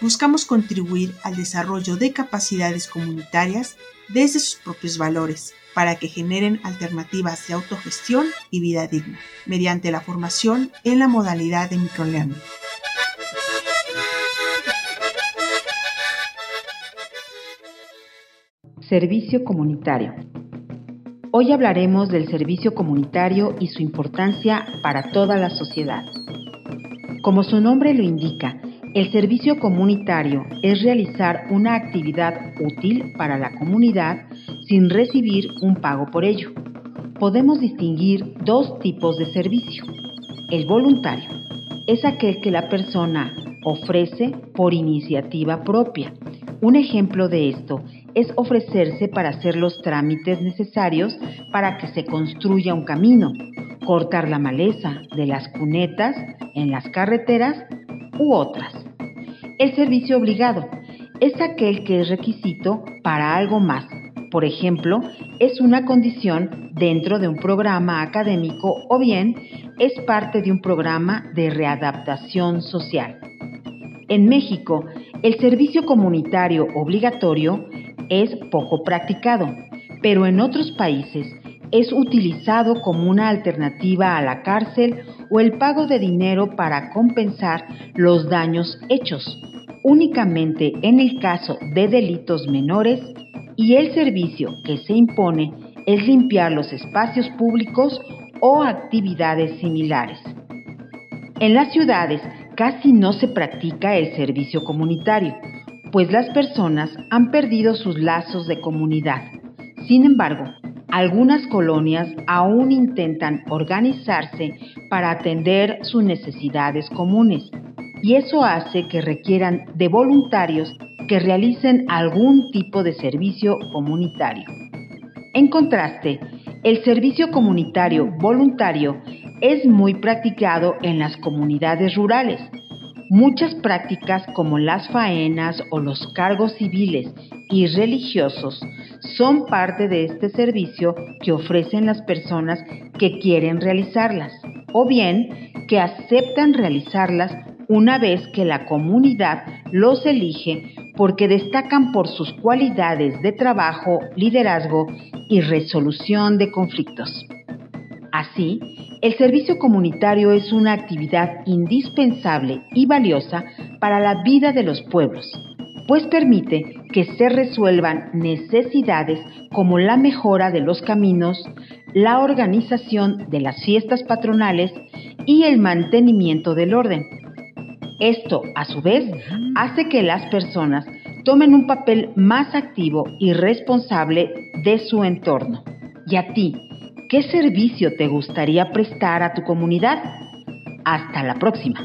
buscamos contribuir al desarrollo de capacidades comunitarias desde sus propios valores para que generen alternativas de autogestión y vida digna, mediante la formación en la modalidad de microlearning. Servicio comunitario. Hoy hablaremos del servicio comunitario y su importancia para toda la sociedad. Como su nombre lo indica, el servicio comunitario es realizar una actividad útil para la comunidad sin recibir un pago por ello. Podemos distinguir dos tipos de servicio. El voluntario es aquel que la persona ofrece por iniciativa propia. Un ejemplo de esto es ofrecerse para hacer los trámites necesarios para que se construya un camino, cortar la maleza de las cunetas en las carreteras u otras. El servicio obligado es aquel que es requisito para algo más. Por ejemplo, es una condición dentro de un programa académico o bien es parte de un programa de readaptación social. En México, el servicio comunitario obligatorio es poco practicado, pero en otros países es utilizado como una alternativa a la cárcel o el pago de dinero para compensar los daños hechos, únicamente en el caso de delitos menores y el servicio que se impone es limpiar los espacios públicos o actividades similares. En las ciudades casi no se practica el servicio comunitario, pues las personas han perdido sus lazos de comunidad. Sin embargo, algunas colonias aún intentan organizarse para atender sus necesidades comunes. Y eso hace que requieran de voluntarios que realicen algún tipo de servicio comunitario. En contraste, el servicio comunitario voluntario es muy practicado en las comunidades rurales, Muchas prácticas como las faenas o los cargos civiles y religiosos son parte de este servicio que ofrecen las personas que quieren realizarlas o bien que aceptan realizarlas una vez que la comunidad los elige porque destacan por sus cualidades de trabajo, liderazgo y resolución de conflictos. Así, el servicio comunitario es una actividad indispensable y valiosa para la vida de los pueblos, pues permite que se resuelvan necesidades como la mejora de los caminos, la organización de las fiestas patronales y el mantenimiento del orden. Esto, a su vez, hace que las personas tomen un papel más activo y responsable de su entorno. Y a ti, ¿Qué servicio te gustaría prestar a tu comunidad? Hasta la próxima.